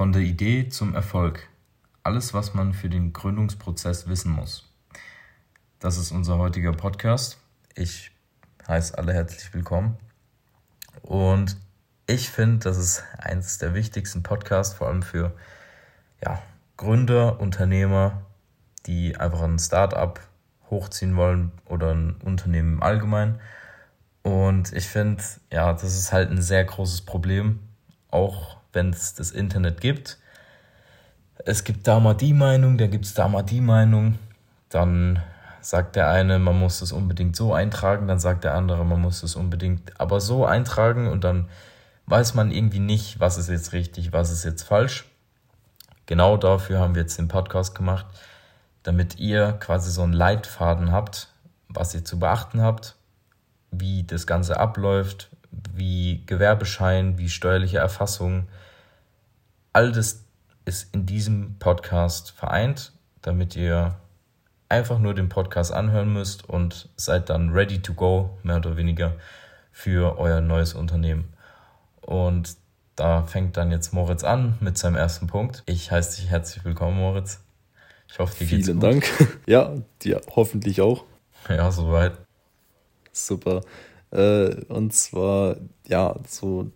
Von der Idee zum Erfolg. Alles, was man für den Gründungsprozess wissen muss. Das ist unser heutiger Podcast. Ich heiße alle herzlich willkommen. Und ich finde, das ist eines der wichtigsten Podcasts, vor allem für ja, Gründer, Unternehmer, die einfach ein Startup hochziehen wollen oder ein Unternehmen im Allgemeinen. Und ich finde, ja, das ist halt ein sehr großes Problem, auch wenn es das Internet gibt. Es gibt da mal die Meinung, da gibt es da mal die Meinung. Dann sagt der eine, man muss es unbedingt so eintragen, dann sagt der andere, man muss es unbedingt aber so eintragen und dann weiß man irgendwie nicht, was ist jetzt richtig, was ist jetzt falsch. Genau dafür haben wir jetzt den Podcast gemacht, damit ihr quasi so einen Leitfaden habt, was ihr zu beachten habt, wie das Ganze abläuft, wie Gewerbeschein, wie steuerliche Erfassung, all das ist in diesem Podcast vereint, damit ihr einfach nur den Podcast anhören müsst und seid dann ready to go, mehr oder weniger, für euer neues Unternehmen. Und da fängt dann jetzt Moritz an mit seinem ersten Punkt. Ich heiße dich herzlich willkommen, Moritz. Ich hoffe, dir geht's Vielen gut. Dank. Ja, dir hoffentlich auch. Ja, soweit. Super. Äh, und zwar, ja, so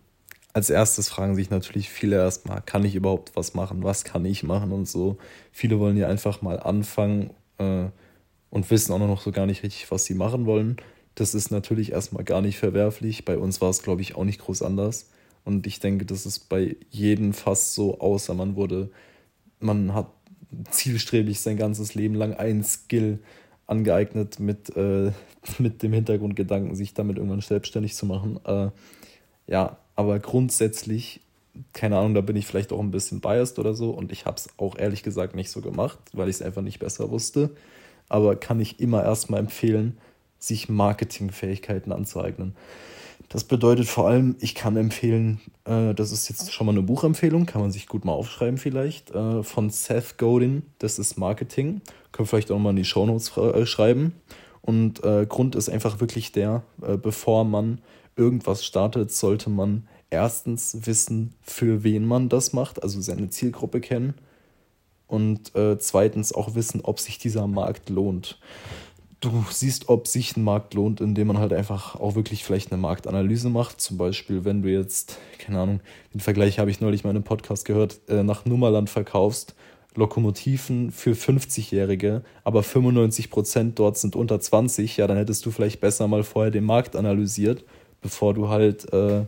als erstes fragen sich natürlich viele erstmal, kann ich überhaupt was machen? Was kann ich machen und so. Viele wollen ja einfach mal anfangen äh, und wissen auch noch so gar nicht richtig, was sie machen wollen. Das ist natürlich erstmal gar nicht verwerflich. Bei uns war es, glaube ich, auch nicht groß anders. Und ich denke, das ist bei jedem fast so, außer man wurde, man hat zielstrebig sein ganzes Leben lang einen Skill angeeignet mit, äh, mit dem Hintergrundgedanken, sich damit irgendwann selbstständig zu machen. Äh, ja, aber grundsätzlich, keine Ahnung, da bin ich vielleicht auch ein bisschen biased oder so und ich habe es auch ehrlich gesagt nicht so gemacht, weil ich es einfach nicht besser wusste. Aber kann ich immer erstmal empfehlen, sich Marketingfähigkeiten anzueignen. Das bedeutet vor allem, ich kann empfehlen, äh, das ist jetzt schon mal eine Buchempfehlung, kann man sich gut mal aufschreiben vielleicht, äh, von Seth Godin, das ist Marketing. Können wir vielleicht auch mal in die Shownotes äh, schreiben. Und äh, Grund ist einfach wirklich der, äh, bevor man irgendwas startet, sollte man erstens wissen, für wen man das macht, also seine Zielgruppe kennen. Und äh, zweitens auch wissen, ob sich dieser Markt lohnt. Du siehst, ob sich ein Markt lohnt, indem man halt einfach auch wirklich vielleicht eine Marktanalyse macht. Zum Beispiel, wenn du jetzt, keine Ahnung, den Vergleich habe ich neulich mal in einem Podcast gehört, äh, nach Nummerland verkaufst, Lokomotiven für 50-Jährige, aber 95% dort sind unter 20, ja, dann hättest du vielleicht besser mal vorher den Markt analysiert bevor du halt äh,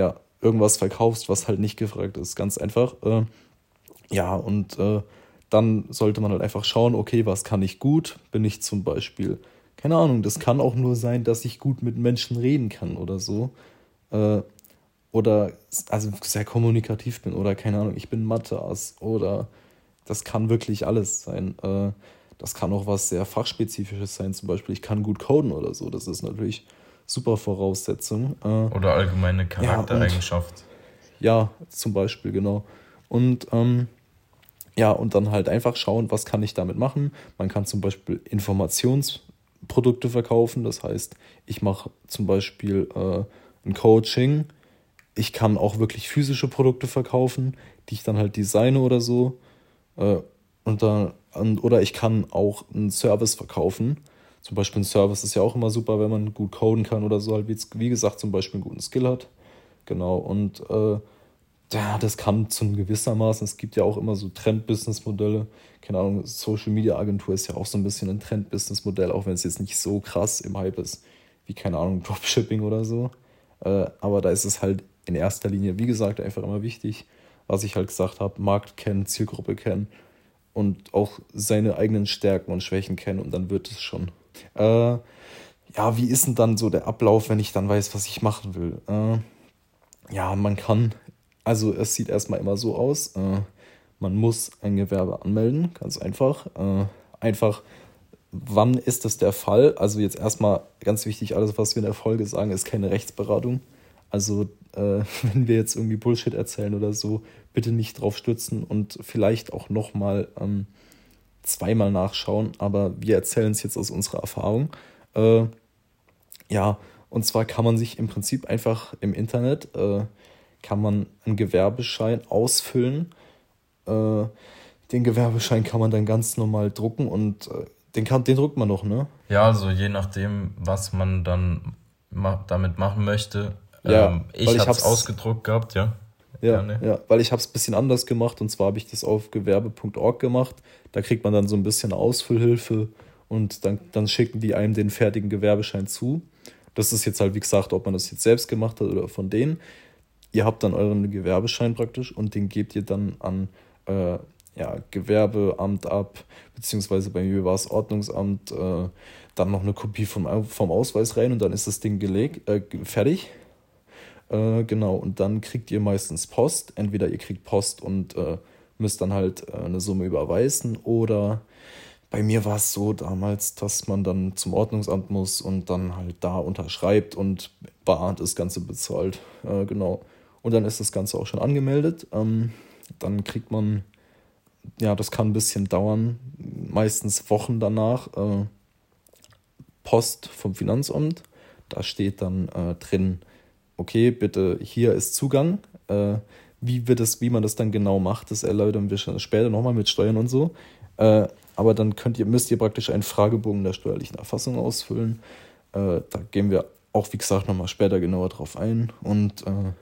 ja, irgendwas verkaufst, was halt nicht gefragt ist. Ganz einfach. Äh, ja, und äh, dann sollte man halt einfach schauen, okay, was kann ich gut? Bin ich zum Beispiel, keine Ahnung, das kann auch nur sein, dass ich gut mit Menschen reden kann oder so. Äh, oder also sehr kommunikativ bin oder keine Ahnung, ich bin Mathe-Ass oder das kann wirklich alles sein. Äh, das kann auch was sehr fachspezifisches sein, zum Beispiel ich kann gut coden oder so. Das ist natürlich super Voraussetzung. Äh, Oder allgemeine Charaktereigenschaft. Ja, ja, zum Beispiel, genau. Und ähm, ja, und dann halt einfach schauen, was kann ich damit machen. Man kann zum Beispiel Informationsprodukte verkaufen. Das heißt, ich mache zum Beispiel äh, ein Coaching. Ich kann auch wirklich physische Produkte verkaufen, die ich dann halt designe oder so. Äh, und dann, oder ich kann auch einen Service verkaufen. Zum Beispiel ein Service ist ja auch immer super, wenn man gut coden kann oder so, halt wie, wie gesagt, zum Beispiel einen guten Skill hat. Genau, und äh, ja, das kann zu einem gewissermaßen, es gibt ja auch immer so Trend-Business-Modelle. Keine Ahnung, Social-Media-Agentur ist ja auch so ein bisschen ein Trend-Business-Modell, auch wenn es jetzt nicht so krass im Hype ist, wie, keine Ahnung, Dropshipping oder so. Äh, aber da ist es halt in erster Linie, wie gesagt, einfach immer wichtig, was ich halt gesagt habe, Markt kennen, Zielgruppe kennen und auch seine eigenen Stärken und Schwächen kennen und dann wird es schon. Äh, ja, wie ist denn dann so der Ablauf, wenn ich dann weiß, was ich machen will? Äh, ja, man kann, also es sieht erstmal immer so aus, äh, man muss ein Gewerbe anmelden, ganz einfach. Äh, einfach, wann ist das der Fall? Also jetzt erstmal ganz wichtig, alles, was wir in der Folge sagen, ist keine Rechtsberatung. Also äh, wenn wir jetzt irgendwie Bullshit erzählen oder so, bitte nicht drauf stützen und vielleicht auch nochmal ähm, zweimal nachschauen, aber wir erzählen es jetzt aus unserer Erfahrung. Äh, ja, und zwar kann man sich im Prinzip einfach im Internet, äh, kann man einen Gewerbeschein ausfüllen. Äh, den Gewerbeschein kann man dann ganz normal drucken und äh, den, kann, den druckt man noch, ne? Ja, also je nachdem, was man dann ma damit machen möchte. Ja, ähm, ich habe es ausgedruckt gehabt, ja. Ja, ja, weil ich habe es ein bisschen anders gemacht und zwar habe ich das auf gewerbe.org gemacht. Da kriegt man dann so ein bisschen Ausfüllhilfe und dann, dann schicken die einem den fertigen Gewerbeschein zu. Das ist jetzt halt, wie gesagt, ob man das jetzt selbst gemacht hat oder von denen. Ihr habt dann euren Gewerbeschein praktisch und den gebt ihr dann an äh, ja, Gewerbeamt ab, beziehungsweise bei mir war es Ordnungsamt, äh, dann noch eine Kopie vom, vom Ausweis rein und dann ist das Ding gelegt, äh, fertig. Äh, genau, und dann kriegt ihr meistens Post. Entweder ihr kriegt Post und äh, müsst dann halt äh, eine Summe überweisen oder bei mir war es so damals, dass man dann zum Ordnungsamt muss und dann halt da unterschreibt und bar das Ganze bezahlt. Äh, genau. Und dann ist das Ganze auch schon angemeldet. Ähm, dann kriegt man, ja, das kann ein bisschen dauern, meistens Wochen danach, äh, Post vom Finanzamt. Da steht dann äh, drin, okay, bitte, hier ist Zugang. Äh, wie, wird das, wie man das dann genau macht, das erläutern wir später nochmal mit Steuern und so. Äh, aber dann könnt ihr, müsst ihr praktisch einen Fragebogen der steuerlichen Erfassung ausfüllen. Äh, da gehen wir auch, wie gesagt, nochmal später genauer drauf ein. Und äh,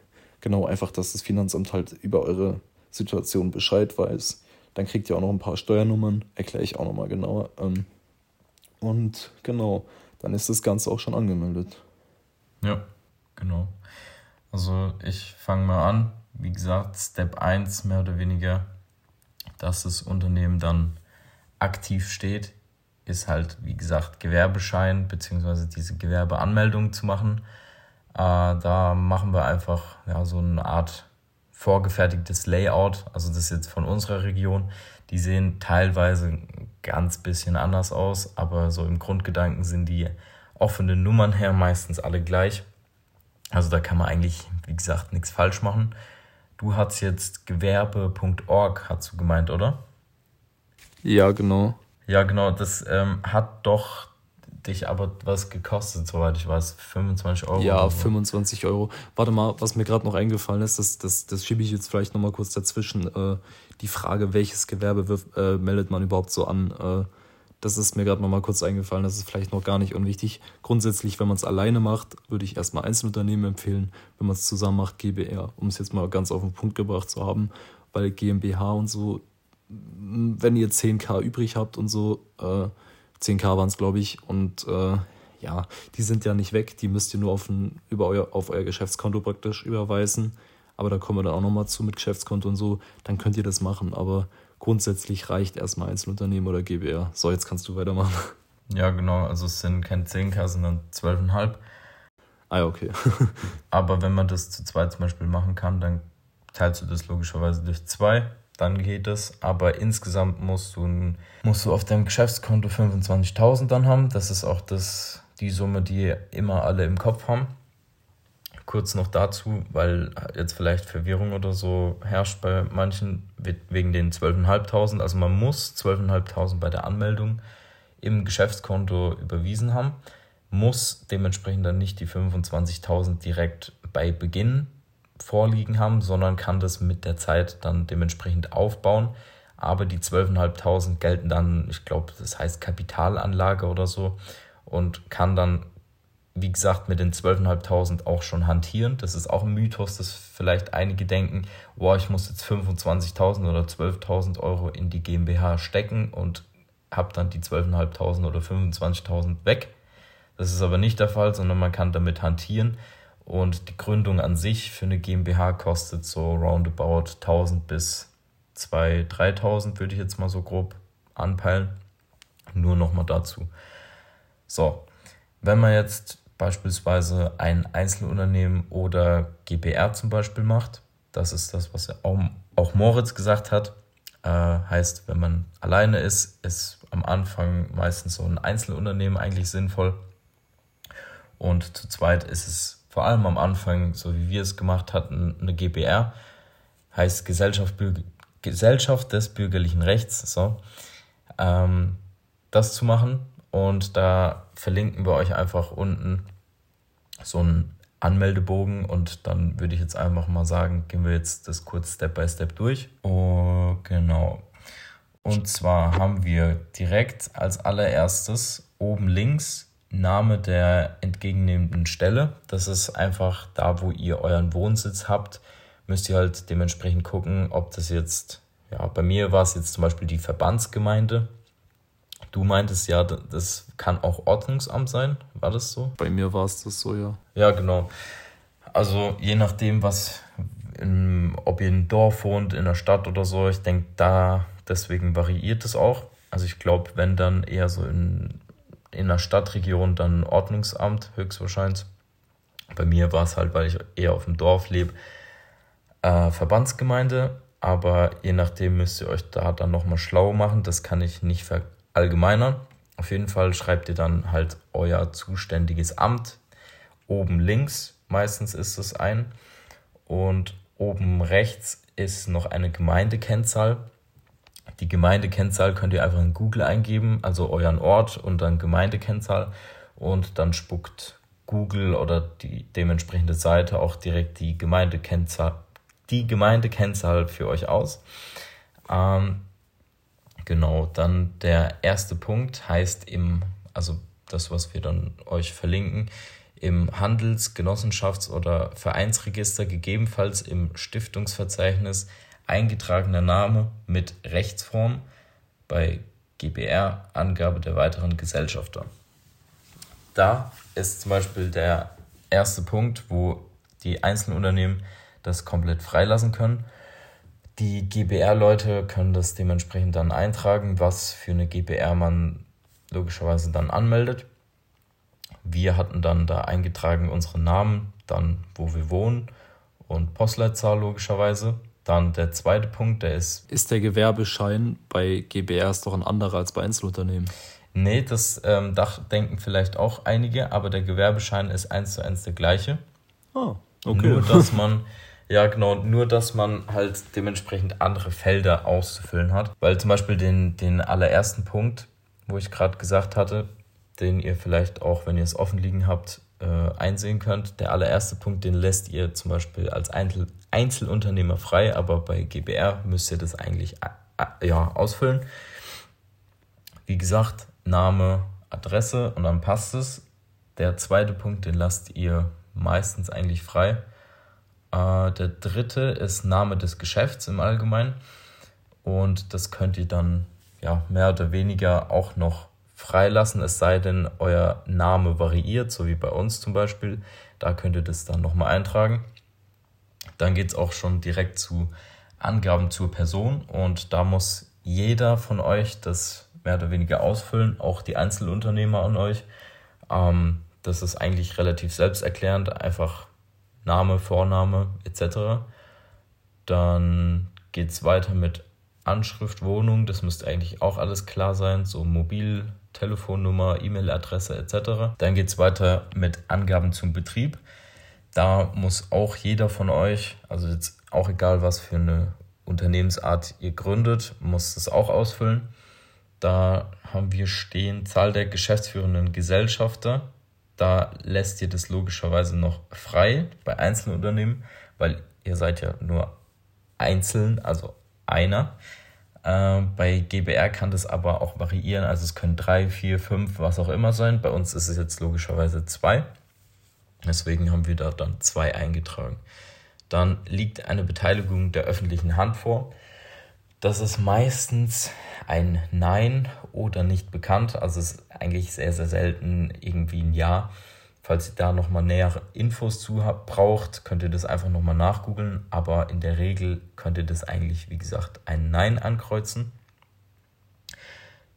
genau einfach, dass das Finanzamt halt über eure Situation Bescheid weiß. Dann kriegt ihr auch noch ein paar Steuernummern, erkläre ich auch nochmal genauer. Ähm, und genau, dann ist das Ganze auch schon angemeldet. Ja, genau. Also ich fange mal an. Wie gesagt, Step 1 mehr oder weniger, dass das Unternehmen dann aktiv steht, ist halt, wie gesagt, Gewerbeschein bzw. diese Gewerbeanmeldung zu machen. Äh, da machen wir einfach ja, so eine Art vorgefertigtes Layout. Also das ist jetzt von unserer Region. Die sehen teilweise ganz bisschen anders aus, aber so im Grundgedanken sind die offenen Nummern her meistens alle gleich. Also da kann man eigentlich, wie gesagt, nichts falsch machen. Du hast jetzt gewerbe.org, hast du gemeint, oder? Ja, genau. Ja, genau. Das ähm, hat doch dich aber was gekostet, soweit ich weiß. 25 Euro. Ja, 25 Euro. Warte mal, was mir gerade noch eingefallen ist, das, das, das schiebe ich jetzt vielleicht nochmal kurz dazwischen. Äh, die Frage, welches Gewerbe wirf, äh, meldet man überhaupt so an? Äh, das ist mir gerade nochmal kurz eingefallen. Das ist vielleicht noch gar nicht unwichtig. Grundsätzlich, wenn man es alleine macht, würde ich erstmal Einzelunternehmen empfehlen. Wenn man es zusammen macht, GBR, um es jetzt mal ganz auf den Punkt gebracht zu haben. Weil GmbH und so, wenn ihr 10k übrig habt und so, äh, 10k waren es, glaube ich, und äh, ja, die sind ja nicht weg, die müsst ihr nur auf, ein, über euer, auf euer Geschäftskonto praktisch überweisen. Aber da kommen wir dann auch nochmal zu mit Geschäftskonto und so, dann könnt ihr das machen. Aber grundsätzlich reicht erstmal Einzelunternehmen oder GBR. So, jetzt kannst du weitermachen. Ja, genau, also es sind keine 10k, sondern 12,5. Ah, okay. Aber wenn man das zu zweit zum Beispiel machen kann, dann teilst du das logischerweise durch zwei dann geht es. Aber insgesamt musst du, musst du auf deinem Geschäftskonto 25.000 dann haben. Das ist auch das, die Summe, die immer alle im Kopf haben. Kurz noch dazu, weil jetzt vielleicht Verwirrung oder so herrscht bei manchen wegen den 12.500. Also man muss 12.500 bei der Anmeldung im Geschäftskonto überwiesen haben, muss dementsprechend dann nicht die 25.000 direkt bei Beginn vorliegen haben, sondern kann das mit der Zeit dann dementsprechend aufbauen. Aber die 12.500 gelten dann, ich glaube, das heißt Kapitalanlage oder so und kann dann, wie gesagt, mit den 12.500 auch schon hantieren. Das ist auch ein Mythos, dass vielleicht einige denken, boah, ich muss jetzt 25.000 oder 12.000 Euro in die GmbH stecken und habe dann die 12.500 oder 25.000 weg. Das ist aber nicht der Fall, sondern man kann damit hantieren. Und die Gründung an sich für eine GmbH kostet so roundabout 1000 bis 2.000, 3.000, würde ich jetzt mal so grob anpeilen. Nur nochmal dazu. So, wenn man jetzt beispielsweise ein Einzelunternehmen oder GBR zum Beispiel macht, das ist das, was auch Moritz gesagt hat, äh, heißt, wenn man alleine ist, ist am Anfang meistens so ein Einzelunternehmen eigentlich sinnvoll. Und zu zweit ist es vor allem am Anfang, so wie wir es gemacht hatten, eine GBR, heißt Gesellschaft, Gesellschaft des bürgerlichen Rechts, so, ähm, das zu machen. Und da verlinken wir euch einfach unten so einen Anmeldebogen und dann würde ich jetzt einfach mal sagen, gehen wir jetzt das kurz Step by Step durch. Oh, Genau. Und zwar haben wir direkt als allererstes oben links Name der entgegennehmenden Stelle. Das ist einfach da, wo ihr euren Wohnsitz habt. Müsst ihr halt dementsprechend gucken, ob das jetzt, ja, bei mir war es jetzt zum Beispiel die Verbandsgemeinde. Du meintest ja, das kann auch Ordnungsamt sein. War das so? Bei mir war es das so, ja. Ja, genau. Also je nachdem, was, in, ob ihr in einem Dorf wohnt, in der Stadt oder so, ich denke, da deswegen variiert es auch. Also ich glaube, wenn dann eher so in, in der Stadtregion dann Ordnungsamt höchstwahrscheinlich. Bei mir war es halt, weil ich eher auf dem Dorf lebe, äh, Verbandsgemeinde. Aber je nachdem müsst ihr euch da dann nochmal schlau machen. Das kann ich nicht verallgemeinern. Auf jeden Fall schreibt ihr dann halt euer zuständiges Amt oben links. Meistens ist es ein. Und oben rechts ist noch eine Gemeindekennzahl. Die Gemeindekennzahl könnt ihr einfach in Google eingeben, also euren Ort und dann Gemeindekennzahl und dann spuckt Google oder die dementsprechende Seite auch direkt die Gemeindekennzahl, die Gemeindekennzahl für euch aus. Ähm, genau, dann der erste Punkt heißt im, also das, was wir dann euch verlinken, im Handels-, Genossenschafts- oder Vereinsregister, gegebenenfalls im Stiftungsverzeichnis eingetragener Name mit Rechtsform bei GBR Angabe der weiteren Gesellschafter. Da ist zum Beispiel der erste Punkt, wo die einzelnen Unternehmen das komplett freilassen können. Die GBR-Leute können das dementsprechend dann eintragen, was für eine GBR man logischerweise dann anmeldet. Wir hatten dann da eingetragen unseren Namen, dann wo wir wohnen und Postleitzahl logischerweise. Dann der zweite Punkt, der ist. Ist der Gewerbeschein bei GBRs doch ein anderer als bei Einzelunternehmen? Nee, das ähm, denken vielleicht auch einige, aber der Gewerbeschein ist eins zu eins der gleiche. Ah, okay. Nur, dass man, ja genau, nur, dass man halt dementsprechend andere Felder auszufüllen hat. Weil zum Beispiel den, den allerersten Punkt, wo ich gerade gesagt hatte, den ihr vielleicht auch, wenn ihr es offen liegen habt, äh, einsehen könnt. Der allererste Punkt, den lässt ihr zum Beispiel als Einzel Einzelunternehmer frei, aber bei GBR müsst ihr das eigentlich ja, ausfüllen. Wie gesagt, Name, Adresse und dann passt es. Der zweite Punkt, den lasst ihr meistens eigentlich frei. Äh, der dritte ist Name des Geschäfts im Allgemeinen. Und das könnt ihr dann ja, mehr oder weniger auch noch freilassen, es sei denn, euer Name variiert, so wie bei uns zum Beispiel. Da könnt ihr das dann nochmal eintragen. Dann geht es auch schon direkt zu Angaben zur Person und da muss jeder von euch das mehr oder weniger ausfüllen, auch die Einzelunternehmer an euch. Ähm, das ist eigentlich relativ selbsterklärend, einfach Name, Vorname etc. Dann geht es weiter mit Anschrift, Wohnung, das müsste eigentlich auch alles klar sein, so Mobil, Telefonnummer, E-Mail-Adresse etc. Dann geht es weiter mit Angaben zum Betrieb. Da muss auch jeder von euch, also jetzt auch egal, was für eine Unternehmensart ihr gründet, muss es auch ausfüllen. Da haben wir stehen Zahl der geschäftsführenden Gesellschafter. Da lässt ihr das logischerweise noch frei bei Einzelunternehmen, weil ihr seid ja nur einzeln, also einer. Äh, bei GBR kann das aber auch variieren, also es können drei, vier, fünf, was auch immer sein. Bei uns ist es jetzt logischerweise zwei. Deswegen haben wir da dann zwei eingetragen. Dann liegt eine Beteiligung der öffentlichen Hand vor. Das ist meistens ein Nein oder nicht bekannt. Also es ist eigentlich sehr, sehr selten irgendwie ein Ja. Falls ihr da nochmal nähere Infos zu braucht, könnt ihr das einfach nochmal nachgoogeln. Aber in der Regel könnt ihr das eigentlich, wie gesagt, ein Nein ankreuzen.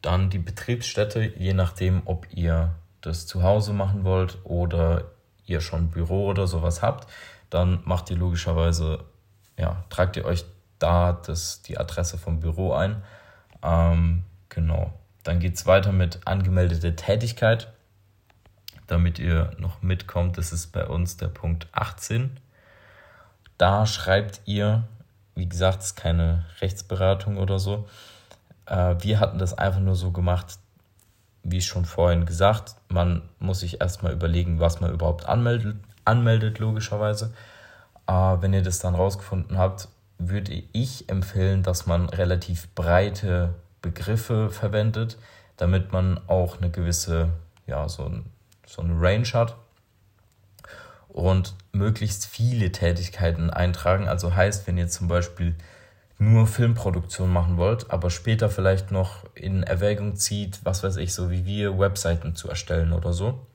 Dann die Betriebsstätte, je nachdem, ob ihr das zu Hause machen wollt oder ihr schon Büro oder sowas habt, dann macht ihr logischerweise, ja, tragt ihr euch da das, die Adresse vom Büro ein. Ähm, genau. Dann geht es weiter mit angemeldete Tätigkeit. Damit ihr noch mitkommt, das ist bei uns der Punkt 18. Da schreibt ihr, wie gesagt, es ist keine Rechtsberatung oder so. Äh, wir hatten das einfach nur so gemacht, wie schon vorhin gesagt, man muss sich erstmal überlegen, was man überhaupt anmeldet, anmeldet logischerweise. Äh, wenn ihr das dann rausgefunden habt, würde ich empfehlen, dass man relativ breite Begriffe verwendet, damit man auch eine gewisse, ja, so, ein, so eine Range hat und möglichst viele Tätigkeiten eintragen. Also heißt, wenn ihr zum Beispiel nur Filmproduktion machen wollt, aber später vielleicht noch in Erwägung zieht, was weiß ich, so wie wir, Webseiten zu erstellen oder so,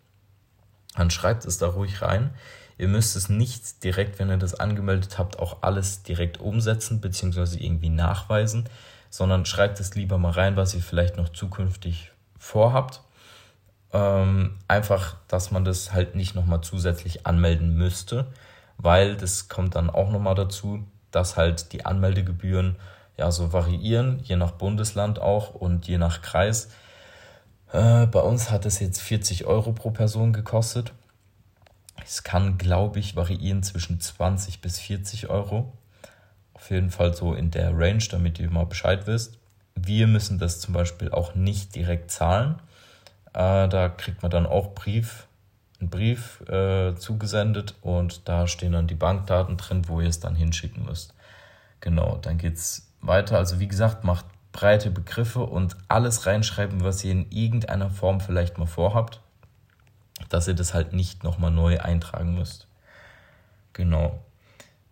dann schreibt es da ruhig rein. Ihr müsst es nicht direkt, wenn ihr das angemeldet habt, auch alles direkt umsetzen bzw. irgendwie nachweisen, sondern schreibt es lieber mal rein, was ihr vielleicht noch zukünftig vorhabt. Ähm, einfach, dass man das halt nicht nochmal zusätzlich anmelden müsste, weil das kommt dann auch nochmal dazu, dass halt die Anmeldegebühren ja so variieren, je nach Bundesland auch und je nach Kreis. Äh, bei uns hat es jetzt 40 Euro pro Person gekostet. Es kann, glaube ich, variieren zwischen 20 bis 40 Euro. Auf jeden Fall so in der Range, damit ihr mal Bescheid wisst. Wir müssen das zum Beispiel auch nicht direkt zahlen. Äh, da kriegt man dann auch Brief, einen Brief äh, zugesendet und da stehen dann die Bankdaten drin, wo ihr es dann hinschicken müsst. Genau, dann geht es weiter. Also wie gesagt, macht breite Begriffe und alles reinschreiben, was ihr in irgendeiner Form vielleicht mal vorhabt, dass ihr das halt nicht nochmal neu eintragen müsst. Genau.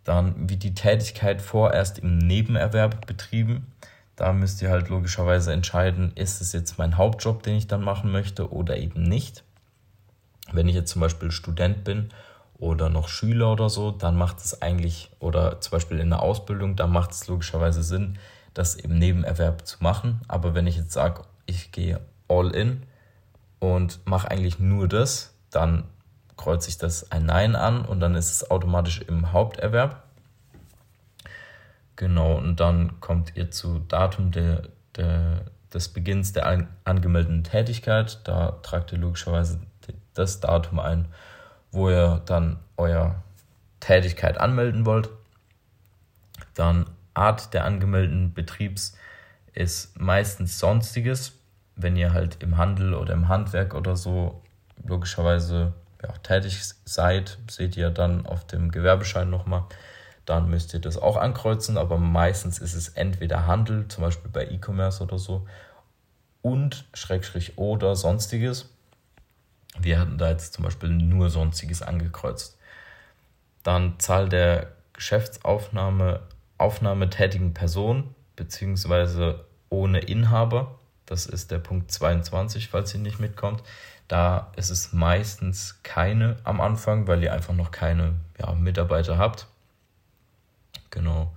Dann wird die Tätigkeit vorerst im Nebenerwerb betrieben. Da müsst ihr halt logischerweise entscheiden, ist es jetzt mein Hauptjob, den ich dann machen möchte oder eben nicht. Wenn ich jetzt zum Beispiel Student bin oder noch Schüler oder so, dann macht es eigentlich, oder zum Beispiel in der Ausbildung, dann macht es logischerweise Sinn, das im Nebenerwerb zu machen. Aber wenn ich jetzt sage, ich gehe all in und mache eigentlich nur das, dann kreuze ich das ein Nein an und dann ist es automatisch im Haupterwerb. Genau, und dann kommt ihr zu Datum der, der, des Beginns der an, angemeldeten Tätigkeit. Da tragt ihr logischerweise das Datum ein, wo ihr dann eure Tätigkeit anmelden wollt. Dann Art der angemeldeten Betriebs ist meistens sonstiges. Wenn ihr halt im Handel oder im Handwerk oder so logischerweise ja, tätig seid, seht ihr dann auf dem Gewerbeschein nochmal dann müsst ihr das auch ankreuzen, aber meistens ist es entweder Handel, zum Beispiel bei E-Commerce oder so, und Schrägstrich oder sonstiges. Wir hatten da jetzt zum Beispiel nur sonstiges angekreuzt. Dann Zahl der Geschäftsaufnahme Aufnahme tätigen Person beziehungsweise ohne Inhaber. Das ist der Punkt 22, falls ihr nicht mitkommt. Da ist es meistens keine am Anfang, weil ihr einfach noch keine ja, Mitarbeiter habt. Genau.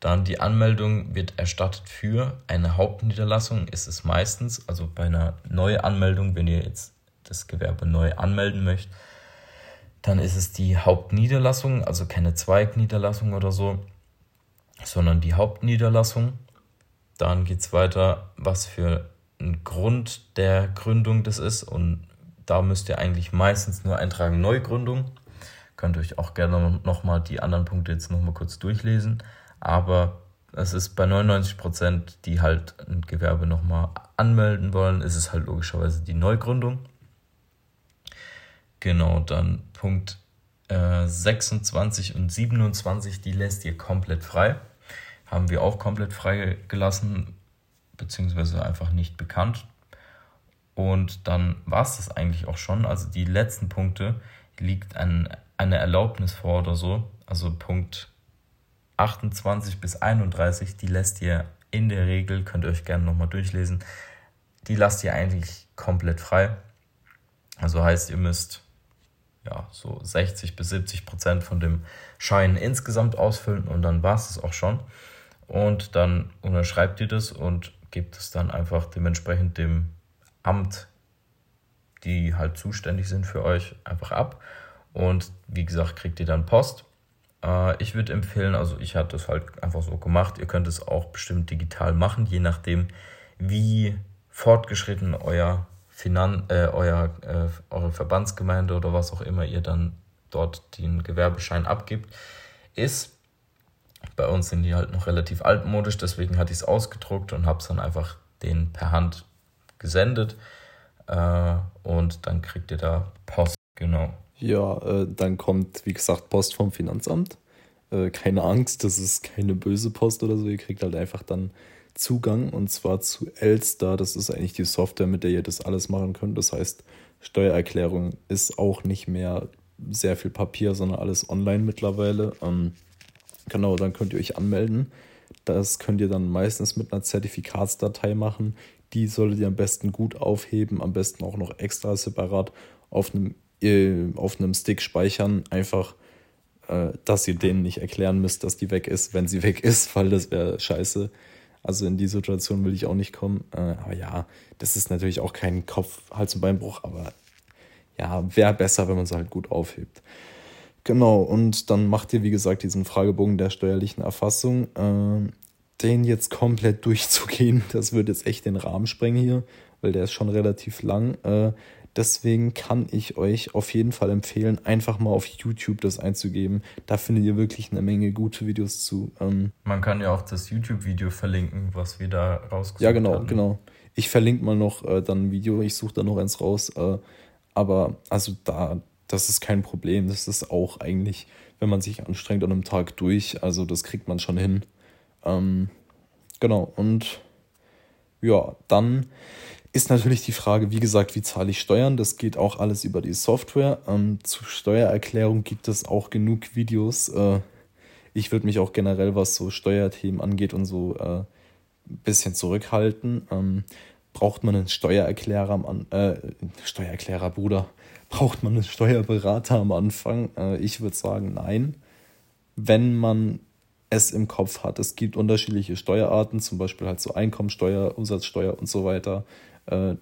Dann die Anmeldung wird erstattet für eine Hauptniederlassung, ist es meistens, also bei einer Neuanmeldung, wenn ihr jetzt das Gewerbe neu anmelden möchtet, dann ist es die Hauptniederlassung, also keine Zweigniederlassung oder so, sondern die Hauptniederlassung. Dann geht es weiter, was für ein Grund der Gründung das ist und da müsst ihr eigentlich meistens nur eintragen Neugründung. Könnt ihr euch auch gerne nochmal die anderen Punkte jetzt nochmal kurz durchlesen. Aber es ist bei 99 Prozent, die halt ein Gewerbe nochmal anmelden wollen, ist es halt logischerweise die Neugründung. Genau, dann Punkt äh, 26 und 27, die lässt ihr komplett frei. Haben wir auch komplett frei gelassen, beziehungsweise einfach nicht bekannt. Und dann war es das eigentlich auch schon. Also die letzten Punkte liegt ein eine Erlaubnis vor oder so, also Punkt 28 bis 31, die lässt ihr in der Regel, könnt ihr euch gerne nochmal durchlesen, die lasst ihr eigentlich komplett frei. Also heißt, ihr müsst ja so 60 bis 70 Prozent von dem Schein insgesamt ausfüllen und dann war es es auch schon. Und dann unterschreibt ihr das und gebt es dann einfach dementsprechend dem Amt, die halt zuständig sind für euch, einfach ab. Und wie gesagt, kriegt ihr dann Post. Äh, ich würde empfehlen, also ich hatte es halt einfach so gemacht, ihr könnt es auch bestimmt digital machen, je nachdem, wie fortgeschritten euer Finan äh, euer, äh, eure Verbandsgemeinde oder was auch immer ihr dann dort den Gewerbeschein abgibt, ist. Bei uns sind die halt noch relativ altmodisch, deswegen hatte ich es ausgedruckt und habe es dann einfach den per Hand gesendet. Äh, und dann kriegt ihr da Post. Genau. Ja, äh, dann kommt, wie gesagt, Post vom Finanzamt. äh, keine Angst, das ist keine böse Post oder so. Ihr kriegt halt einfach dann Zugang und zwar zu Elster. Das ist eigentlich die Software, mit der ihr das alles machen könnt. Das heißt, Steuererklärung ist auch nicht mehr sehr viel Papier, sondern alles online mittlerweile. Ähm, genau, dann könnt ihr euch anmelden. Das könnt ihr dann meistens mit einer Zertifikatsdatei machen. Die solltet ihr am besten gut aufheben, am besten auch noch extra separat auf einem, äh, auf einem Stick speichern. Einfach, äh, dass ihr denen nicht erklären müsst, dass die weg ist, wenn sie weg ist, weil das wäre scheiße. Also in die Situation will ich auch nicht kommen. Äh, aber ja, das ist natürlich auch kein Kopf, Hals- und Beinbruch, aber ja, wäre besser, wenn man es halt gut aufhebt. Genau, und dann macht ihr, wie gesagt, diesen Fragebogen der steuerlichen Erfassung. Äh, den jetzt komplett durchzugehen, das wird jetzt echt den Rahmen sprengen hier, weil der ist schon relativ lang. Äh, deswegen kann ich euch auf jeden Fall empfehlen, einfach mal auf YouTube das einzugeben. Da findet ihr wirklich eine Menge gute Videos zu. Ähm, Man kann ja auch das YouTube-Video verlinken, was wir da rausgesucht haben. Ja, genau, haben. genau. Ich verlinke mal noch äh, dann ein Video, ich suche da noch eins raus. Äh, aber also da, das ist kein Problem. Das ist auch eigentlich, wenn man sich anstrengt an einem Tag durch, also das kriegt man schon hin. Ähm, genau, und ja, dann ist natürlich die Frage, wie gesagt, wie zahle ich Steuern? Das geht auch alles über die Software. Ähm, zur Steuererklärung gibt es auch genug Videos. Äh, ich würde mich auch generell, was so Steuerthemen angeht und so, äh, ein bisschen zurückhalten. Ähm, braucht man einen Steuererklärer äh, Steuererklärer, Bruder, braucht man einen Steuerberater am Anfang? Äh, ich würde sagen, nein. Wenn man es im Kopf hat. Es gibt unterschiedliche Steuerarten, zum Beispiel halt so Einkommensteuer, Umsatzsteuer und so weiter. Äh,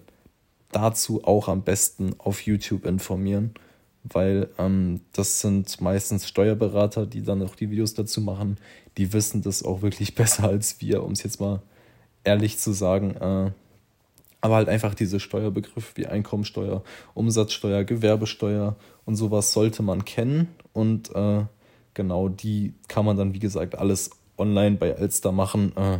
dazu auch am besten auf YouTube informieren, weil ähm, das sind meistens Steuerberater, die dann auch die Videos dazu machen. Die wissen das auch wirklich besser als wir, um es jetzt mal ehrlich zu sagen. Äh, aber halt einfach diese Steuerbegriffe wie Einkommensteuer, Umsatzsteuer, Gewerbesteuer und sowas sollte man kennen. Und äh, genau die kann man dann, wie gesagt, alles online bei Elster machen. Äh,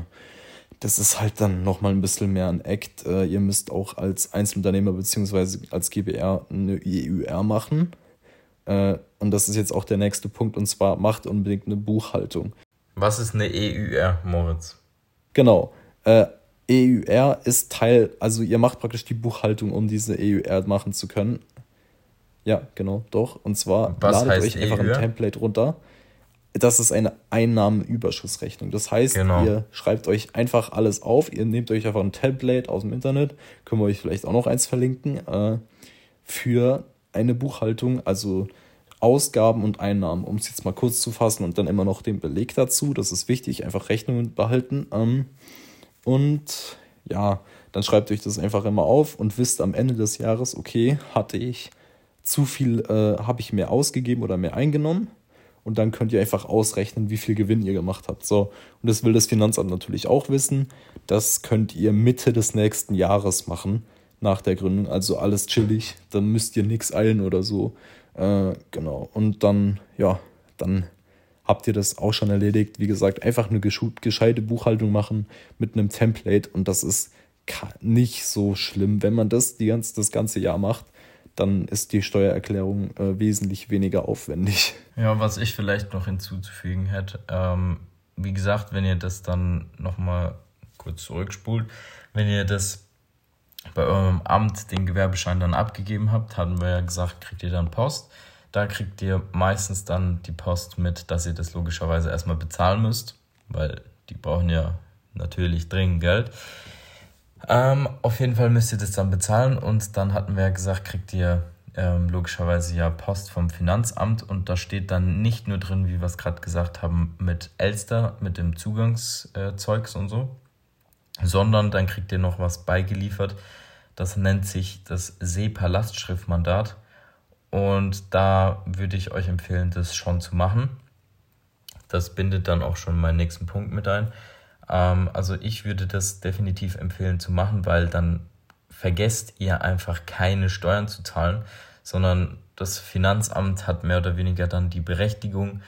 das ist halt dann nochmal ein bisschen mehr ein Act. Äh, ihr müsst auch als Einzelunternehmer bzw. als GBR eine EUR machen. Äh, und das ist jetzt auch der nächste Punkt. Und zwar macht unbedingt eine Buchhaltung. Was ist eine EUR, Moritz? Genau. EUR ist Teil, also ihr macht praktisch die Buchhaltung, um diese EUR machen zu können. Ja, genau, doch. Und zwar Was ladet euch einfach EUR? ein Template runter. Das ist eine Einnahmenüberschussrechnung. Das heißt, genau. ihr schreibt euch einfach alles auf, ihr nehmt euch einfach ein Template aus dem Internet, können wir euch vielleicht auch noch eins verlinken, äh, für eine Buchhaltung, also Ausgaben und Einnahmen, um es jetzt mal kurz zu fassen und dann immer noch den Beleg dazu. Das ist wichtig, einfach Rechnungen behalten. Ähm, und ja, dann schreibt euch das einfach immer auf und wisst am Ende des Jahres, okay, hatte ich zu viel, äh, habe ich mehr ausgegeben oder mehr eingenommen. Und dann könnt ihr einfach ausrechnen, wie viel Gewinn ihr gemacht habt. So, und das will das Finanzamt natürlich auch wissen. Das könnt ihr Mitte des nächsten Jahres machen, nach der Gründung. Also alles chillig. Dann müsst ihr nichts eilen oder so. Äh, genau. Und dann, ja, dann habt ihr das auch schon erledigt. Wie gesagt, einfach eine gescheite Buchhaltung machen mit einem Template und das ist nicht so schlimm. Wenn man das die ganze, das ganze Jahr macht, dann ist die Steuererklärung äh, wesentlich weniger aufwendig. Ja, was ich vielleicht noch hinzuzufügen hätte, ähm, wie gesagt, wenn ihr das dann nochmal kurz zurückspult, wenn ihr das bei eurem Amt den Gewerbeschein dann abgegeben habt, hatten wir ja gesagt, kriegt ihr dann Post. Da kriegt ihr meistens dann die Post mit, dass ihr das logischerweise erstmal bezahlen müsst, weil die brauchen ja natürlich dringend Geld. Ähm, auf jeden Fall müsst ihr das dann bezahlen und dann hatten wir ja gesagt, kriegt ihr ähm, logischerweise ja Post vom Finanzamt und da steht dann nicht nur drin, wie wir es gerade gesagt haben, mit Elster, mit dem Zugangszeugs und so, sondern dann kriegt ihr noch was beigeliefert. Das nennt sich das SEPA-Lastschriftmandat. Und da würde ich euch empfehlen, das schon zu machen. Das bindet dann auch schon meinen nächsten Punkt mit ein. Ähm, also ich würde das definitiv empfehlen zu machen, weil dann vergesst ihr einfach keine Steuern zu zahlen, sondern das Finanzamt hat mehr oder weniger dann die Berechtigung,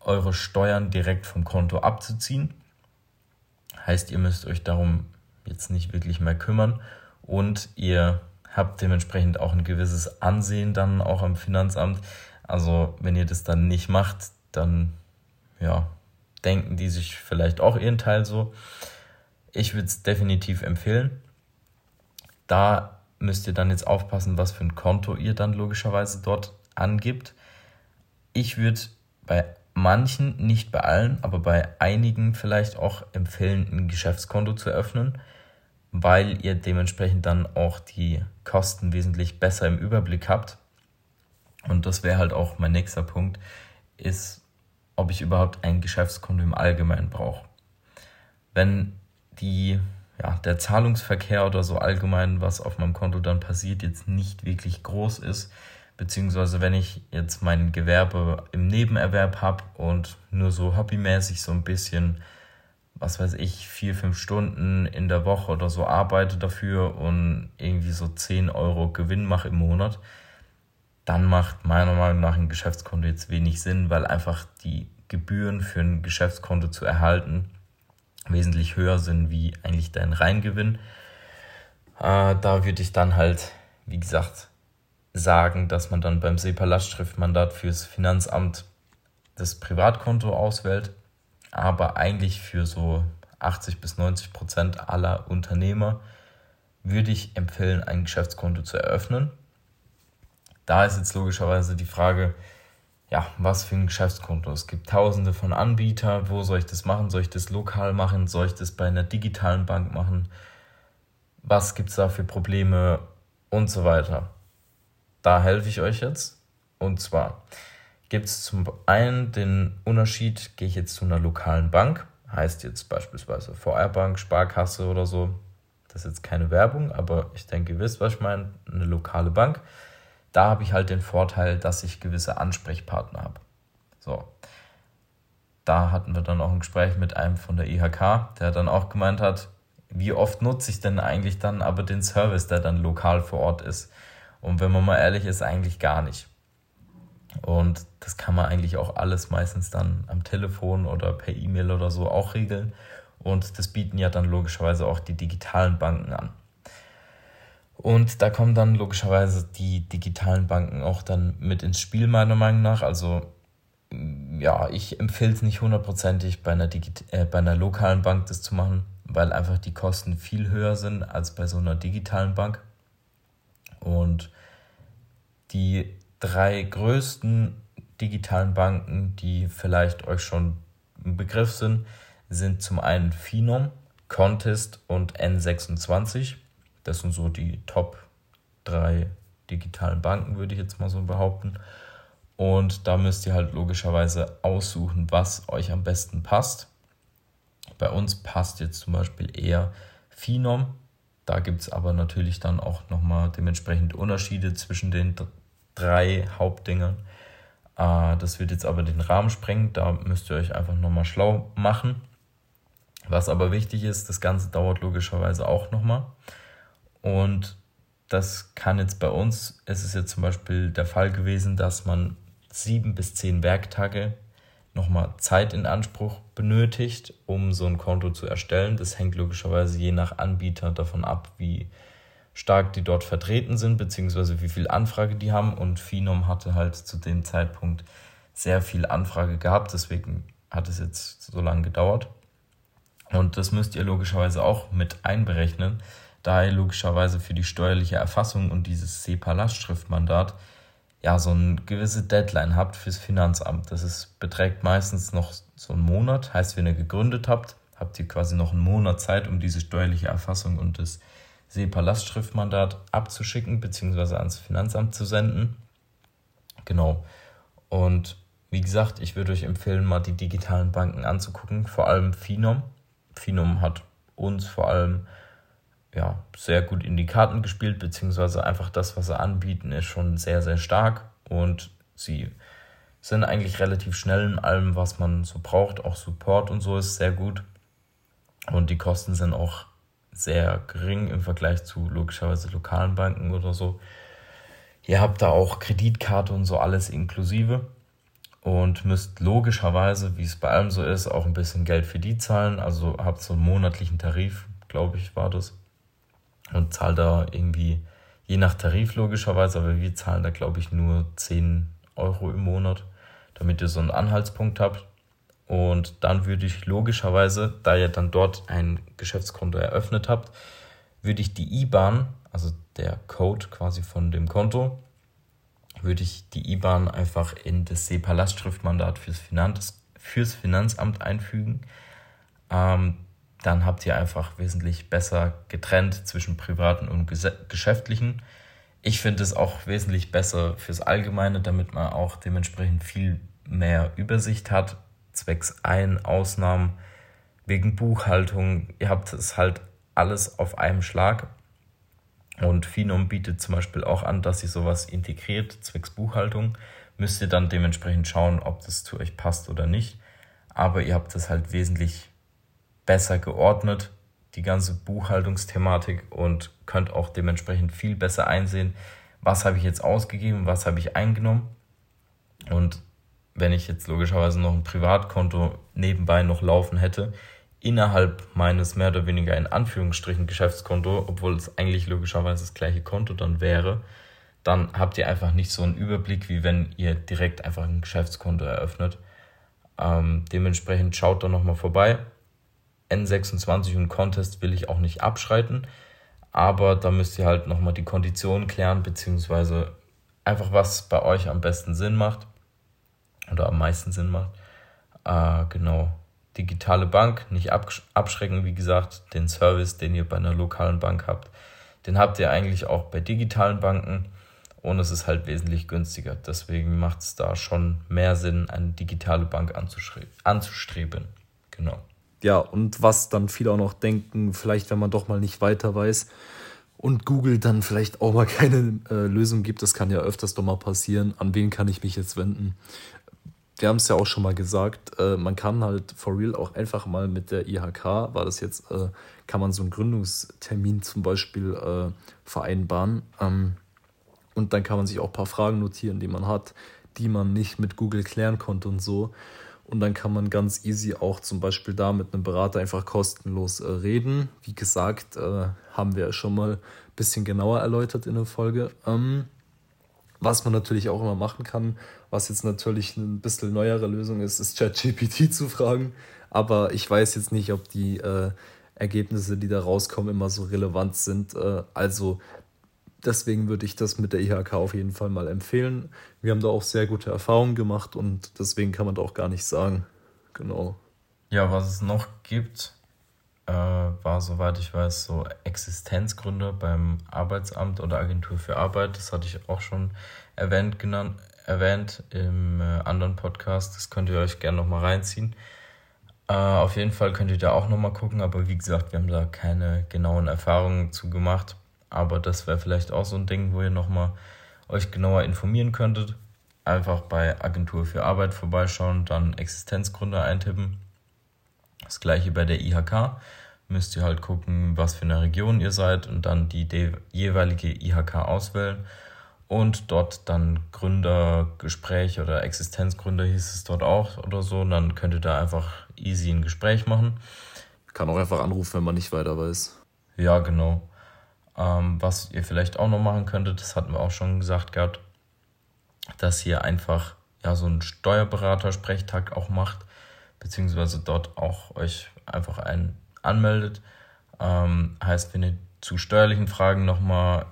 eure Steuern direkt vom Konto abzuziehen. Heißt, ihr müsst euch darum jetzt nicht wirklich mehr kümmern und ihr habt dementsprechend auch ein gewisses Ansehen dann auch am Finanzamt. Also wenn ihr das dann nicht macht, dann ja, denken die sich vielleicht auch ihren Teil so. Ich würde es definitiv empfehlen. Da müsst ihr dann jetzt aufpassen, was für ein Konto ihr dann logischerweise dort angibt. Ich würde bei manchen, nicht bei allen, aber bei einigen vielleicht auch empfehlen, ein Geschäftskonto zu öffnen, weil ihr dementsprechend dann auch die Kosten wesentlich besser im Überblick habt. Und das wäre halt auch mein nächster Punkt, ist, ob ich überhaupt ein Geschäftskonto im Allgemeinen brauche. Wenn die, ja, der Zahlungsverkehr oder so allgemein, was auf meinem Konto dann passiert, jetzt nicht wirklich groß ist, beziehungsweise wenn ich jetzt mein Gewerbe im Nebenerwerb habe und nur so hobbymäßig so ein bisschen, was weiß ich, vier, fünf Stunden in der Woche oder so arbeite dafür und irgendwie so 10 Euro Gewinn mache im Monat, dann macht meiner Meinung nach ein Geschäftskonto jetzt wenig Sinn, weil einfach die Gebühren für ein Geschäftskonto zu erhalten wesentlich höher sind wie eigentlich dein Reingewinn. Äh, da würde ich dann halt, wie gesagt, sagen, dass man dann beim SEPA-Lastschriftmandat fürs Finanzamt das Privatkonto auswählt, aber eigentlich für so 80 bis 90 Prozent aller Unternehmer würde ich empfehlen, ein Geschäftskonto zu eröffnen. Da ist jetzt logischerweise die Frage, ja, was für ein Geschäftskonto. Es gibt tausende von Anbietern. Wo soll ich das machen? Soll ich das lokal machen? Soll ich das bei einer digitalen Bank machen? Was gibt es da für Probleme? Und so weiter da helfe ich euch jetzt. Und zwar gibt es zum einen den Unterschied, gehe ich jetzt zu einer lokalen Bank, heißt jetzt beispielsweise VR-Bank, Sparkasse oder so. Das ist jetzt keine Werbung, aber ich denke, ihr wisst, was ich meine, eine lokale Bank. Da habe ich halt den Vorteil, dass ich gewisse Ansprechpartner habe. So. Da hatten wir dann auch ein Gespräch mit einem von der IHK, der dann auch gemeint hat, wie oft nutze ich denn eigentlich dann aber den Service, der dann lokal vor Ort ist. Und wenn man mal ehrlich ist, eigentlich gar nicht. Und das kann man eigentlich auch alles meistens dann am Telefon oder per E-Mail oder so auch regeln. Und das bieten ja dann logischerweise auch die digitalen Banken an. Und da kommen dann logischerweise die digitalen Banken auch dann mit ins Spiel, meiner Meinung nach. Also ja, ich empfehle es nicht hundertprozentig bei einer, äh, bei einer lokalen Bank das zu machen, weil einfach die Kosten viel höher sind als bei so einer digitalen Bank. Und die drei größten digitalen Banken, die vielleicht euch schon ein Begriff sind, sind zum einen Phenom, Contest und N26. Das sind so die Top drei digitalen Banken, würde ich jetzt mal so behaupten. Und da müsst ihr halt logischerweise aussuchen, was euch am besten passt. Bei uns passt jetzt zum Beispiel eher Phenom, da gibt es aber natürlich dann auch nochmal dementsprechend Unterschiede zwischen den drei Hauptdingern. Äh, das wird jetzt aber den Rahmen sprengen, da müsst ihr euch einfach nochmal schlau machen. Was aber wichtig ist, das Ganze dauert logischerweise auch nochmal. Und das kann jetzt bei uns, es ist jetzt zum Beispiel der Fall gewesen, dass man sieben bis zehn Werktage nochmal Zeit in Anspruch benötigt, um so ein Konto zu erstellen. Das hängt logischerweise je nach Anbieter davon ab, wie stark die dort vertreten sind, beziehungsweise wie viel Anfrage die haben. Und Phenom hatte halt zu dem Zeitpunkt sehr viel Anfrage gehabt, deswegen hat es jetzt so lange gedauert. Und das müsst ihr logischerweise auch mit einberechnen, da ihr logischerweise für die steuerliche Erfassung und dieses SEPA-Lastschriftmandat ja, so eine gewisse Deadline habt fürs Finanzamt. Das ist, beträgt meistens noch so einen Monat. Heißt, wenn ihr gegründet habt, habt ihr quasi noch einen Monat Zeit, um diese steuerliche Erfassung und das SEPA-Lastschriftmandat abzuschicken, beziehungsweise ans Finanzamt zu senden. Genau. Und wie gesagt, ich würde euch empfehlen, mal die digitalen Banken anzugucken, vor allem Finom. Finom hat uns vor allem ja, sehr gut in die Karten gespielt, beziehungsweise einfach das, was sie anbieten, ist schon sehr, sehr stark und sie sind eigentlich relativ schnell in allem, was man so braucht. Auch Support und so ist sehr gut. Und die Kosten sind auch sehr gering im Vergleich zu logischerweise lokalen Banken oder so. Ihr habt da auch Kreditkarte und so alles inklusive und müsst logischerweise, wie es bei allem so ist, auch ein bisschen Geld für die zahlen. Also habt so einen monatlichen Tarif, glaube ich, war das und zahle da irgendwie, je nach Tarif logischerweise, aber wir zahlen da glaube ich nur 10 Euro im Monat, damit ihr so einen Anhaltspunkt habt. Und dann würde ich logischerweise, da ihr dann dort ein Geschäftskonto eröffnet habt, würde ich die IBAN, also der Code quasi von dem Konto, würde ich die IBAN einfach in das SEPA-Lastschriftmandat fürs, Finanz, fürs Finanzamt einfügen. Ähm, dann habt ihr einfach wesentlich besser getrennt zwischen privaten und geschäftlichen. Ich finde es auch wesentlich besser fürs Allgemeine, damit man auch dementsprechend viel mehr Übersicht hat, zwecks Ein-, Ausnahmen, wegen Buchhaltung. Ihr habt es halt alles auf einem Schlag. Und Finom bietet zum Beispiel auch an, dass ihr sowas integriert, zwecks Buchhaltung. Müsst ihr dann dementsprechend schauen, ob das zu euch passt oder nicht. Aber ihr habt es halt wesentlich besser geordnet, die ganze Buchhaltungsthematik und könnt auch dementsprechend viel besser einsehen, was habe ich jetzt ausgegeben, was habe ich eingenommen. Und wenn ich jetzt logischerweise noch ein Privatkonto nebenbei noch laufen hätte, innerhalb meines mehr oder weniger in Anführungsstrichen Geschäftskonto, obwohl es eigentlich logischerweise das gleiche Konto dann wäre, dann habt ihr einfach nicht so einen Überblick, wie wenn ihr direkt einfach ein Geschäftskonto eröffnet. Ähm, dementsprechend schaut da nochmal vorbei. N26 und Contest will ich auch nicht abschreiten, aber da müsst ihr halt nochmal die Konditionen klären, beziehungsweise einfach was bei euch am besten Sinn macht oder am meisten Sinn macht. Äh, genau digitale Bank, nicht abschrecken, wie gesagt, den Service, den ihr bei einer lokalen Bank habt, den habt ihr eigentlich auch bei digitalen Banken und es ist halt wesentlich günstiger. Deswegen macht es da schon mehr Sinn, eine digitale Bank anzustreben. Genau. Ja, und was dann viele auch noch denken, vielleicht wenn man doch mal nicht weiter weiß und Google dann vielleicht auch mal keine äh, Lösung gibt, das kann ja öfters doch mal passieren. An wen kann ich mich jetzt wenden? Wir haben es ja auch schon mal gesagt, äh, man kann halt for real auch einfach mal mit der IHK, war das jetzt, äh, kann man so einen Gründungstermin zum Beispiel äh, vereinbaren. Ähm, und dann kann man sich auch ein paar Fragen notieren, die man hat, die man nicht mit Google klären konnte und so. Und dann kann man ganz easy auch zum Beispiel da mit einem Berater einfach kostenlos äh, reden. Wie gesagt, äh, haben wir schon mal ein bisschen genauer erläutert in der Folge. Ähm, was man natürlich auch immer machen kann, was jetzt natürlich ein bisschen neuere Lösung ist, ist ChatGPT zu fragen. Aber ich weiß jetzt nicht, ob die äh, Ergebnisse, die da rauskommen, immer so relevant sind. Äh, also deswegen würde ich das mit der IHK auf jeden Fall mal empfehlen. Wir haben da auch sehr gute Erfahrungen gemacht und deswegen kann man da auch gar nicht sagen. Genau. Ja, was es noch gibt, äh, war, soweit ich weiß, so Existenzgründe beim Arbeitsamt oder Agentur für Arbeit. Das hatte ich auch schon erwähnt, genannt, erwähnt im äh, anderen Podcast. Das könnt ihr euch gerne nochmal reinziehen. Äh, auf jeden Fall könnt ihr da auch nochmal gucken, aber wie gesagt, wir haben da keine genauen Erfahrungen zu gemacht. Aber das wäre vielleicht auch so ein Ding, wo ihr nochmal euch genauer informieren könntet. Einfach bei Agentur für Arbeit vorbeischauen, dann Existenzgründe eintippen. Das gleiche bei der IHK. Müsst ihr halt gucken, was für eine Region ihr seid und dann die jeweilige IHK auswählen und dort dann Gründergespräch oder Existenzgründer hieß es dort auch oder so. Und dann könnt ihr da einfach easy ein Gespräch machen. Kann auch einfach anrufen, wenn man nicht weiter weiß. Ja, genau. Ähm, was ihr vielleicht auch noch machen könntet, das hatten wir auch schon gesagt gehabt, dass ihr einfach ja so einen Steuerberater-Sprechtag auch macht, beziehungsweise dort auch euch einfach einen anmeldet. Ähm, heißt, wenn ihr zu steuerlichen Fragen nochmal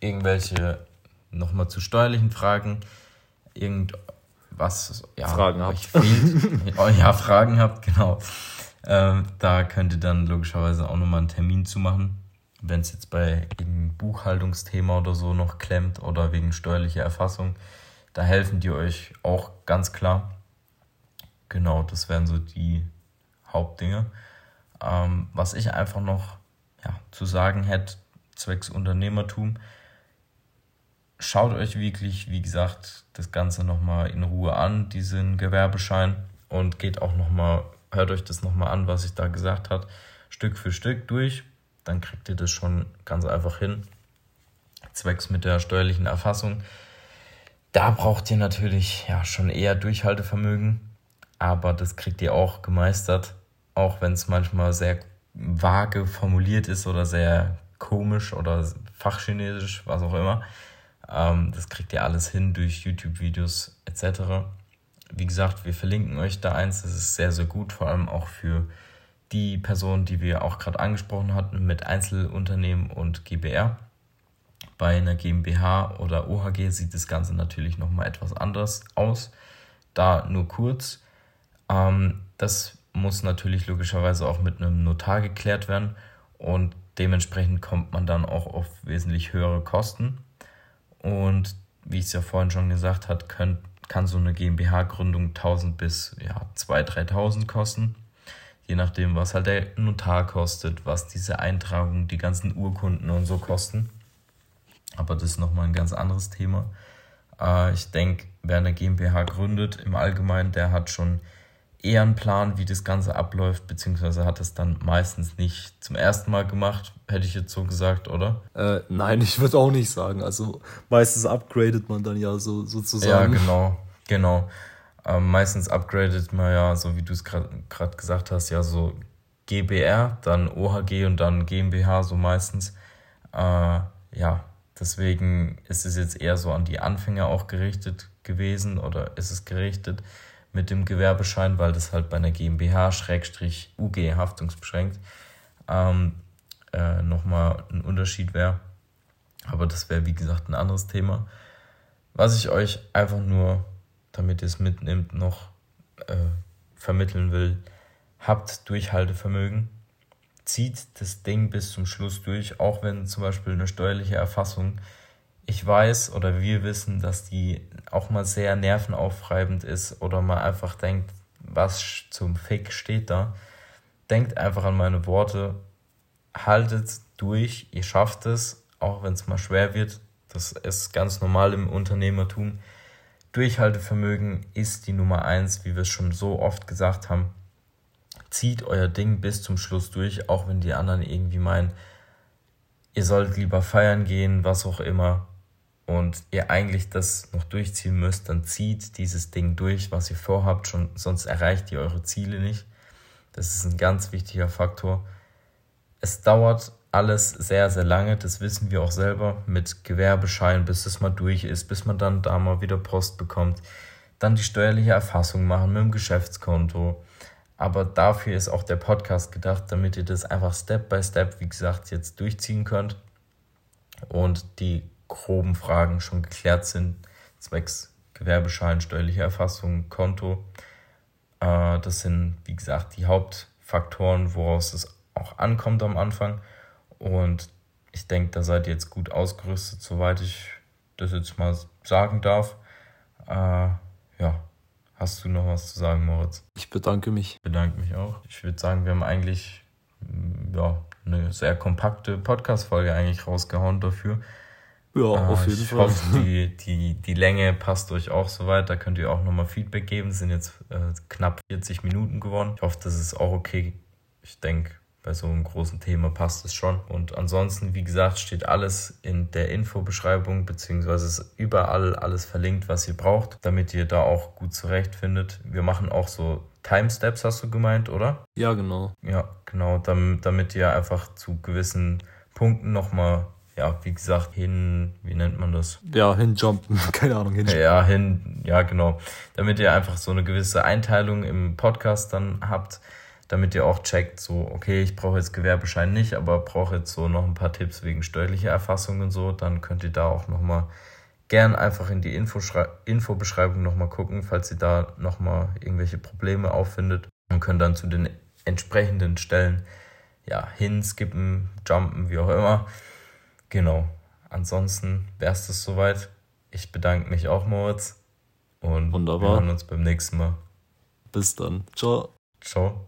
irgendwelche nochmal zu steuerlichen Fragen irgendwas ja, Fragen habt. Fehlt, oh, ja, Fragen habt, genau. Ähm, da könnt ihr dann logischerweise auch nochmal einen Termin zu machen. Wenn es jetzt bei irgendeinem Buchhaltungsthema oder so noch klemmt oder wegen steuerlicher Erfassung, da helfen die euch auch ganz klar. Genau, das wären so die Hauptdinge. Ähm, was ich einfach noch ja, zu sagen hätte, zwecks Unternehmertum, schaut euch wirklich, wie gesagt, das Ganze nochmal in Ruhe an, diesen Gewerbeschein und geht auch nochmal, hört euch das nochmal an, was ich da gesagt habe, Stück für Stück durch. Dann kriegt ihr das schon ganz einfach hin. Zwecks mit der steuerlichen Erfassung. Da braucht ihr natürlich ja schon eher Durchhaltevermögen, aber das kriegt ihr auch gemeistert, auch wenn es manchmal sehr vage formuliert ist oder sehr komisch oder fachchinesisch, was auch immer. Ähm, das kriegt ihr alles hin durch YouTube-Videos etc. wie gesagt, wir verlinken euch da eins. Das ist sehr, sehr gut, vor allem auch für die Person, die wir auch gerade angesprochen hatten, mit Einzelunternehmen und GBR. Bei einer GmbH oder OHG sieht das Ganze natürlich nochmal etwas anders aus. Da nur kurz. Ähm, das muss natürlich logischerweise auch mit einem Notar geklärt werden und dementsprechend kommt man dann auch auf wesentlich höhere Kosten. Und wie ich es ja vorhin schon gesagt habe, kann, kann so eine GmbH-Gründung 1000 bis ja, 2.000, 3.000 kosten. Je nachdem, was halt der Notar kostet, was diese Eintragung, die ganzen Urkunden und so kosten. Aber das ist nochmal ein ganz anderes Thema. Äh, ich denke, wer eine GmbH gründet im Allgemeinen, der hat schon eher einen Plan, wie das Ganze abläuft, beziehungsweise hat es dann meistens nicht zum ersten Mal gemacht, hätte ich jetzt so gesagt, oder? Äh, nein, ich würde auch nicht sagen. Also meistens upgradet man dann ja so sozusagen. Ja, genau, genau. Ähm, meistens upgradet man ja, so wie du es gerade gesagt hast, ja so GBR, dann OHG und dann GmbH so meistens. Äh, ja, deswegen ist es jetzt eher so an die Anfänger auch gerichtet gewesen oder ist es gerichtet mit dem Gewerbeschein, weil das halt bei einer GmbH-UG haftungsbeschränkt ähm, äh, nochmal ein Unterschied wäre. Aber das wäre, wie gesagt, ein anderes Thema. Was ich euch einfach nur, damit ihr es mitnimmt, noch äh, vermitteln will, habt Durchhaltevermögen. Zieht das Ding bis zum Schluss durch, auch wenn zum Beispiel eine steuerliche Erfassung ich weiß oder wir wissen, dass die auch mal sehr nervenaufreibend ist oder man einfach denkt, was zum Fick steht da. Denkt einfach an meine Worte, haltet durch, ihr schafft es, auch wenn es mal schwer wird. Das ist ganz normal im Unternehmertum. Durchhaltevermögen ist die Nummer eins, wie wir es schon so oft gesagt haben. Zieht euer Ding bis zum Schluss durch, auch wenn die anderen irgendwie meinen, ihr sollt lieber feiern gehen, was auch immer und ihr eigentlich das noch durchziehen müsst, dann zieht dieses Ding durch, was ihr vorhabt, schon, sonst erreicht ihr eure Ziele nicht. Das ist ein ganz wichtiger Faktor. Es dauert alles sehr, sehr lange, das wissen wir auch selber, mit Gewerbeschein, bis es mal durch ist, bis man dann da mal wieder Post bekommt. Dann die steuerliche Erfassung machen mit dem Geschäftskonto. Aber dafür ist auch der Podcast gedacht, damit ihr das einfach Step by Step, wie gesagt, jetzt durchziehen könnt und die groben Fragen schon geklärt sind, zwecks Gewerbeschein, steuerliche Erfassung, Konto. Äh, das sind, wie gesagt, die Hauptfaktoren, woraus es auch ankommt am Anfang. Und ich denke, da seid ihr jetzt gut ausgerüstet, soweit ich das jetzt mal sagen darf. Äh, ja, hast du noch was zu sagen, Moritz? Ich bedanke mich. Ich bedanke mich auch. Ich würde sagen, wir haben eigentlich ja, eine sehr kompakte Podcast-Folge eigentlich rausgehauen dafür. Ja, äh, auf jeden ich Fall. Hoffe, die, die, die Länge passt euch auch soweit. Da könnt ihr auch nochmal Feedback geben. Es sind jetzt äh, knapp 40 Minuten geworden. Ich hoffe, das ist auch okay. Ich denke, bei so einem großen Thema passt es schon. Und ansonsten, wie gesagt, steht alles in der Infobeschreibung, beziehungsweise ist überall alles verlinkt, was ihr braucht, damit ihr da auch gut zurechtfindet. Wir machen auch so Timesteps, hast du gemeint, oder? Ja, genau. Ja, genau, damit, damit ihr einfach zu gewissen Punkten nochmal ja, wie gesagt, hin, wie nennt man das? Ja, hinjumpen, keine Ahnung, hinjumpen. Ja, hin, ja, genau. Damit ihr einfach so eine gewisse Einteilung im Podcast dann habt, damit ihr auch checkt, so, okay, ich brauche jetzt Gewerbeschein nicht, aber brauche jetzt so noch ein paar Tipps wegen steuerlicher Erfassung und so, dann könnt ihr da auch nochmal gern einfach in die Infobeschreibung nochmal gucken, falls ihr da nochmal irgendwelche Probleme auffindet und könnt dann zu den entsprechenden Stellen ja, hinskippen, jumpen, wie auch immer Genau. Ansonsten wäre es das soweit. Ich bedanke mich auch, Moritz. Und Wunderbar. wir hören uns beim nächsten Mal. Bis dann. Ciao. Ciao.